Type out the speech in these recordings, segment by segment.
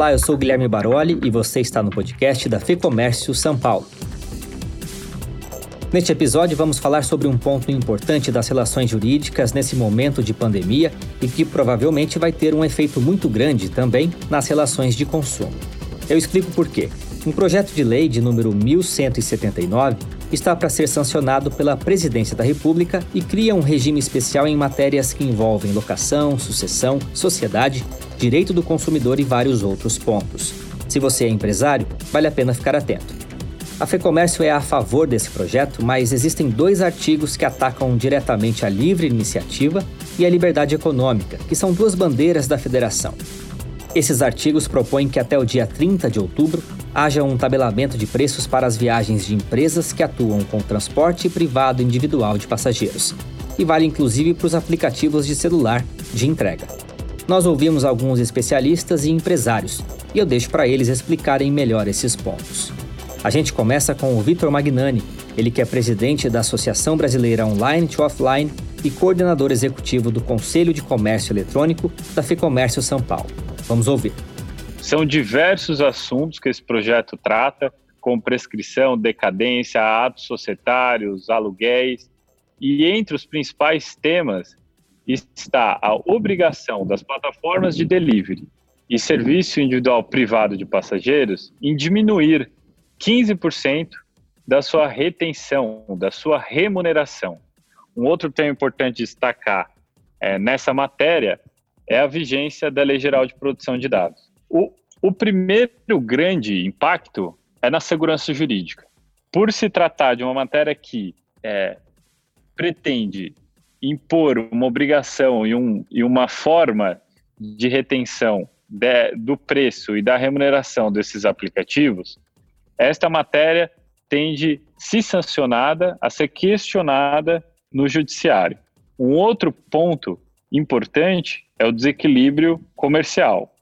Olá, eu sou Guilherme Baroli e você está no podcast da FEComércio São Paulo. Neste episódio, vamos falar sobre um ponto importante das relações jurídicas nesse momento de pandemia e que provavelmente vai ter um efeito muito grande também nas relações de consumo. Eu explico por quê. Um projeto de lei de número 1179 está para ser sancionado pela Presidência da República e cria um regime especial em matérias que envolvem locação, sucessão, sociedade, direito do consumidor e vários outros pontos. Se você é empresário, vale a pena ficar atento. A FEComércio é a favor desse projeto, mas existem dois artigos que atacam diretamente a livre iniciativa e a liberdade econômica, que são duas bandeiras da federação. Esses artigos propõem que até o dia 30 de outubro haja um tabelamento de preços para as viagens de empresas que atuam com transporte privado individual de passageiros. E vale inclusive para os aplicativos de celular de entrega. Nós ouvimos alguns especialistas e empresários, e eu deixo para eles explicarem melhor esses pontos. A gente começa com o Vitor Magnani, ele que é presidente da Associação Brasileira Online to Offline e coordenador executivo do Conselho de Comércio Eletrônico da FEComércio São Paulo. Vamos ouvir. São diversos assuntos que esse projeto trata, como prescrição, decadência, atos societários, aluguéis. E entre os principais temas está a obrigação das plataformas de delivery e serviço individual privado de passageiros em diminuir 15% da sua retenção, da sua remuneração. Um outro tema importante destacar é, nessa matéria é a vigência da Lei Geral de Proteção de Dados. O, o primeiro grande impacto é na segurança jurídica. Por se tratar de uma matéria que é, pretende impor uma obrigação e, um, e uma forma de retenção de, do preço e da remuneração desses aplicativos, esta matéria tende, se sancionada, a ser questionada no judiciário. Um outro ponto importante é o desequilíbrio comercial.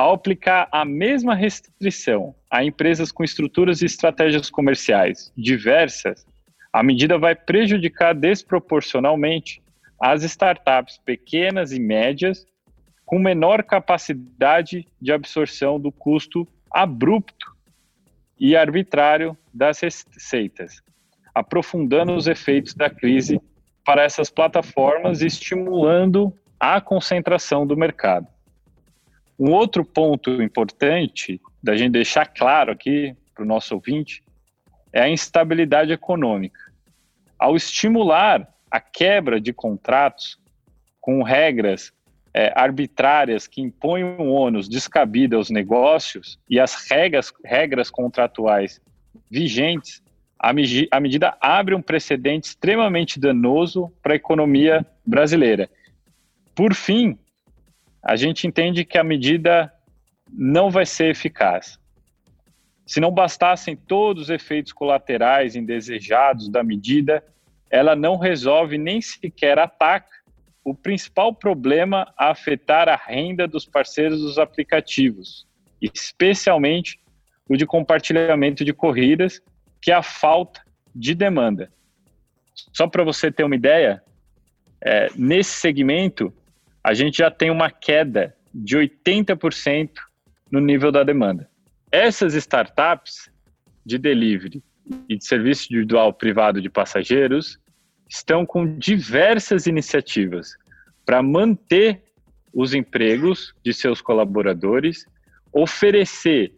Ao aplicar a mesma restrição a empresas com estruturas e estratégias comerciais diversas, a medida vai prejudicar desproporcionalmente as startups pequenas e médias com menor capacidade de absorção do custo abrupto e arbitrário das receitas, aprofundando os efeitos da crise para essas plataformas e estimulando a concentração do mercado. Um outro ponto importante da gente deixar claro aqui para o nosso ouvinte é a instabilidade econômica. Ao estimular a quebra de contratos com regras é, arbitrárias que impõem um ônus descabido aos negócios e as regras, regras contratuais vigentes, a, a medida abre um precedente extremamente danoso para a economia brasileira. Por fim, a gente entende que a medida não vai ser eficaz. Se não bastassem todos os efeitos colaterais indesejados da medida, ela não resolve nem sequer ataca o principal problema a afetar a renda dos parceiros dos aplicativos, especialmente o de compartilhamento de corridas, que é a falta de demanda. Só para você ter uma ideia, é, nesse segmento, a gente já tem uma queda de 80% no nível da demanda. Essas startups de delivery e de serviço individual privado de passageiros estão com diversas iniciativas para manter os empregos de seus colaboradores, oferecer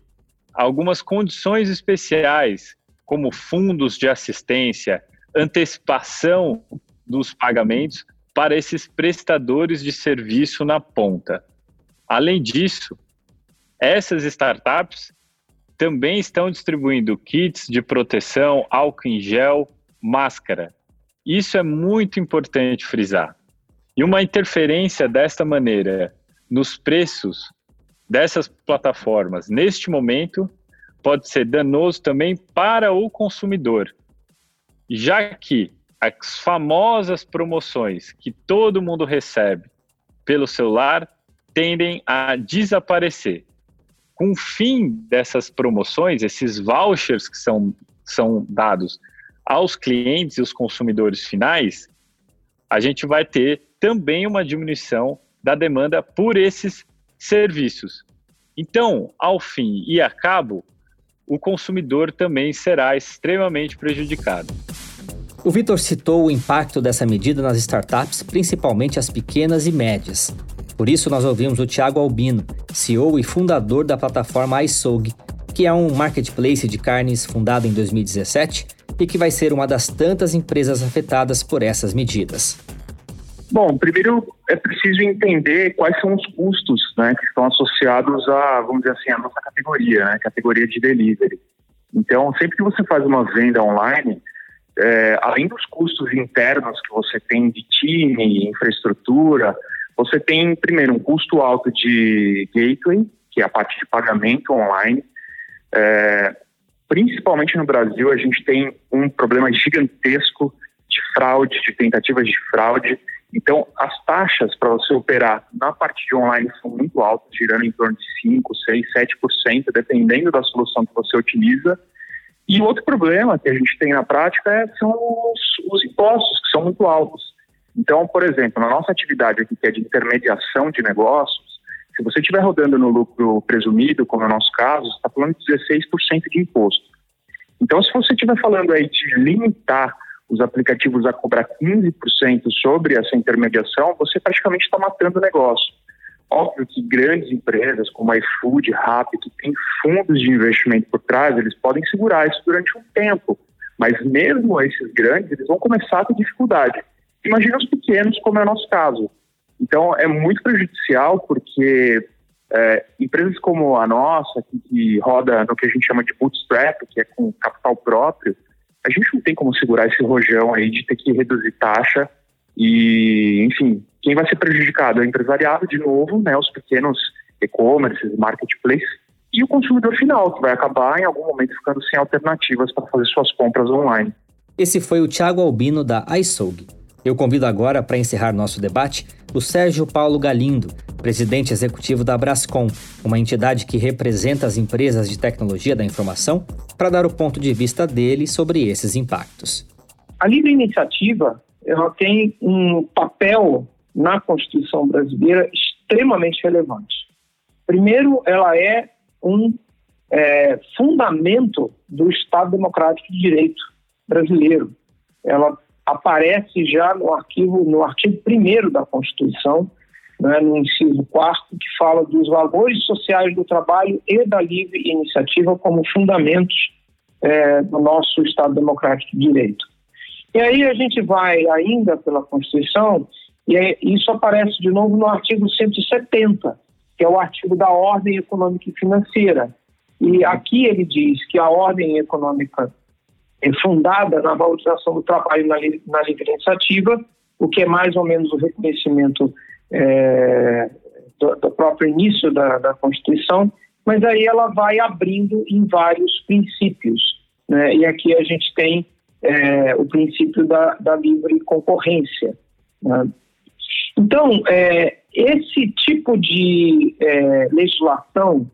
algumas condições especiais, como fundos de assistência, antecipação dos pagamentos, para esses prestadores de serviço na ponta. Além disso, essas startups também estão distribuindo kits de proteção, álcool em gel, máscara. Isso é muito importante frisar. E uma interferência desta maneira nos preços dessas plataformas neste momento pode ser danoso também para o consumidor, já que as famosas promoções que todo mundo recebe pelo celular tendem a desaparecer. Com o fim dessas promoções, esses vouchers que são, são dados aos clientes e os consumidores finais, a gente vai ter também uma diminuição da demanda por esses serviços. Então, ao fim e a cabo, o consumidor também será extremamente prejudicado. O Vitor citou o impacto dessa medida nas startups, principalmente as pequenas e médias. Por isso, nós ouvimos o Thiago Albino, CEO e fundador da plataforma iSog, que é um marketplace de carnes fundado em 2017 e que vai ser uma das tantas empresas afetadas por essas medidas. Bom, primeiro é preciso entender quais são os custos né, que estão associados a, vamos dizer assim, a nossa categoria, né, categoria de delivery. Então, sempre que você faz uma venda online, é, além dos custos internos que você tem de time, infraestrutura, você tem, primeiro, um custo alto de gateway, que é a parte de pagamento online. É, principalmente no Brasil, a gente tem um problema gigantesco de fraude, de tentativas de fraude. Então, as taxas para você operar na parte de online são muito altas, girando em torno de 5, 6, 7%, dependendo da solução que você utiliza. E outro problema que a gente tem na prática é, são os, os impostos, que são muito altos. Então, por exemplo, na nossa atividade aqui, que é de intermediação de negócios, se você estiver rodando no lucro presumido, como é o nosso caso, você está falando de 16% de imposto. Então, se você estiver falando aí de limitar os aplicativos a cobrar 15% sobre essa intermediação, você praticamente está matando o negócio. Óbvio que grandes empresas como a iFood, Rappi, que têm fundos de investimento por trás, eles podem segurar isso durante um tempo. Mas mesmo esses grandes, eles vão começar a ter dificuldade. Imagina os pequenos, como é o nosso caso. Então, é muito prejudicial porque é, empresas como a nossa, que, que, roda no que a gente chama de bootstrap, que é com capital próprio, a gente não tem como segurar esse rojão aí de ter que reduzir taxa e, enfim, quem vai ser prejudicado é o empresariado, de novo, né, os pequenos e-commerces, marketplaces, e o consumidor final, que vai acabar em algum momento ficando sem alternativas para fazer suas compras online. Esse foi o Thiago Albino da iSog. Eu convido agora para encerrar nosso debate o Sérgio Paulo Galindo, presidente executivo da Brascom, uma entidade que representa as empresas de tecnologia da informação, para dar o ponto de vista dele sobre esses impactos. A livre iniciativa ela tem um papel na Constituição brasileira extremamente relevante. Primeiro, ela é um é, fundamento do Estado Democrático de Direito brasileiro. Ela aparece já no artigo no artigo 1 da Constituição, né, no inciso 4 que fala dos valores sociais do trabalho e da livre iniciativa como fundamentos é, do nosso Estado Democrático de Direito. E aí a gente vai ainda pela Constituição e isso aparece de novo no artigo 170, que é o artigo da ordem econômica e financeira. E aqui ele diz que a ordem econômica é fundada na valorização do trabalho na, na livre iniciativa, o que é mais ou menos o reconhecimento é, do, do, próprio início da, da, Constituição, mas aí ela vai abrindo em vários princípios. Né? E aqui a gente tem é, o princípio da, da livre concorrência. Né? Então, é, esse tipo de é, legislação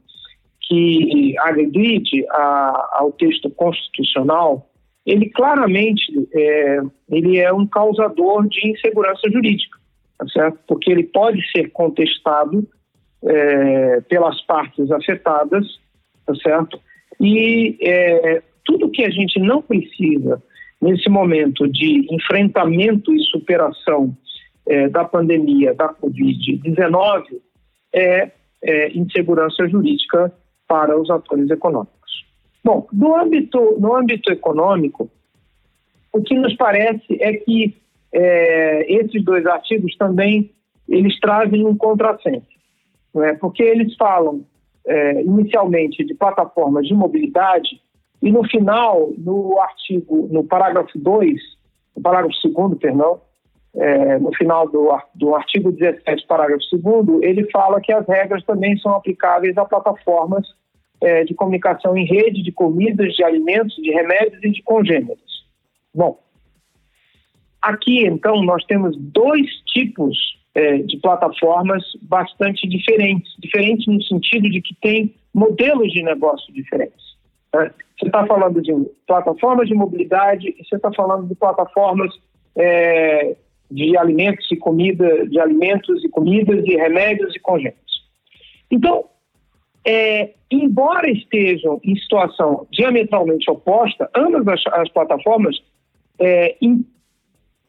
que agride a, ao texto constitucional, ele claramente é, ele é um causador de insegurança jurídica, tá certo? Porque ele pode ser contestado é, pelas partes afetadas, tá certo? E é, tudo que a gente não precisa nesse momento de enfrentamento e superação é, da pandemia da Covid-19 é, é insegurança jurídica para os atores econômicos. Bom, no âmbito, no âmbito econômico, o que nos parece é que é, esses dois artigos também eles trazem um contrassenso, é? porque eles falam é, inicialmente de plataformas de mobilidade e no final, no artigo, no parágrafo 2, no parágrafo 2, perdão, é, no final do, do artigo 17, parágrafo 2, ele fala que as regras também são aplicáveis a plataformas é, de comunicação em rede, de comidas, de alimentos, de remédios e de congêneres. Bom, aqui então nós temos dois tipos é, de plataformas bastante diferentes, diferentes no sentido de que tem modelos de negócio diferentes. Né? Você está falando de plataformas de mobilidade e você está falando de plataformas é, de alimentos e comida, de alimentos e comidas e remédios e congêneres. Então, é, embora estejam em situação diametralmente oposta, ambas as, as plataformas é, in,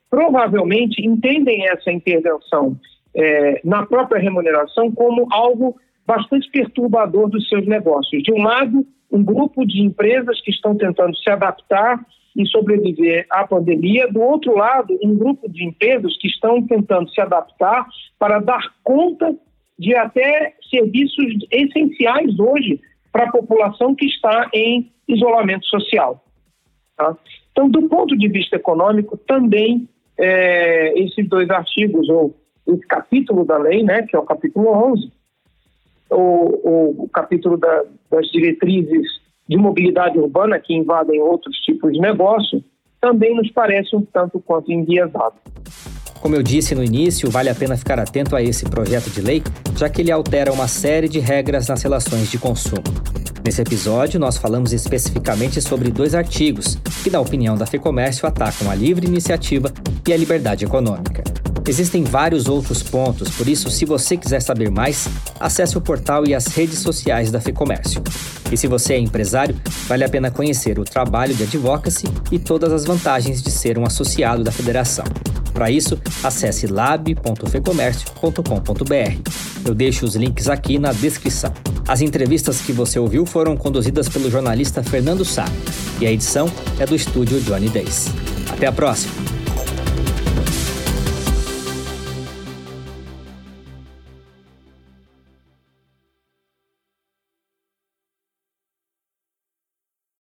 provavelmente entendem essa intervenção é, na própria remuneração como algo bastante perturbador dos seus negócios. De um lado, um grupo de empresas que estão tentando se adaptar e sobreviver à pandemia. Do outro lado, um grupo de empresas que estão tentando se adaptar para dar conta de até serviços essenciais hoje para a população que está em isolamento social. Tá? Então, do ponto de vista econômico, também é, esses dois artigos, ou esse capítulo da lei, né, que é o capítulo 11, o, o capítulo da, das diretrizes de mobilidade urbana que invadem outros tipos de negócio, também nos parece um tanto quanto enviesado. Como eu disse no início, vale a pena ficar atento a esse projeto de lei, já que ele altera uma série de regras nas relações de consumo. Nesse episódio, nós falamos especificamente sobre dois artigos que, na opinião da FEComércio, atacam a livre iniciativa e a liberdade econômica. Existem vários outros pontos, por isso, se você quiser saber mais, acesse o portal e as redes sociais da FEComércio. E se você é empresário, vale a pena conhecer o trabalho de advocacy e todas as vantagens de ser um associado da federação. Para isso, acesse lab.fecomércio.com.br. Eu deixo os links aqui na descrição. As entrevistas que você ouviu foram conduzidas pelo jornalista Fernando Sá e a edição é do estúdio Johnny Days. Até a próxima!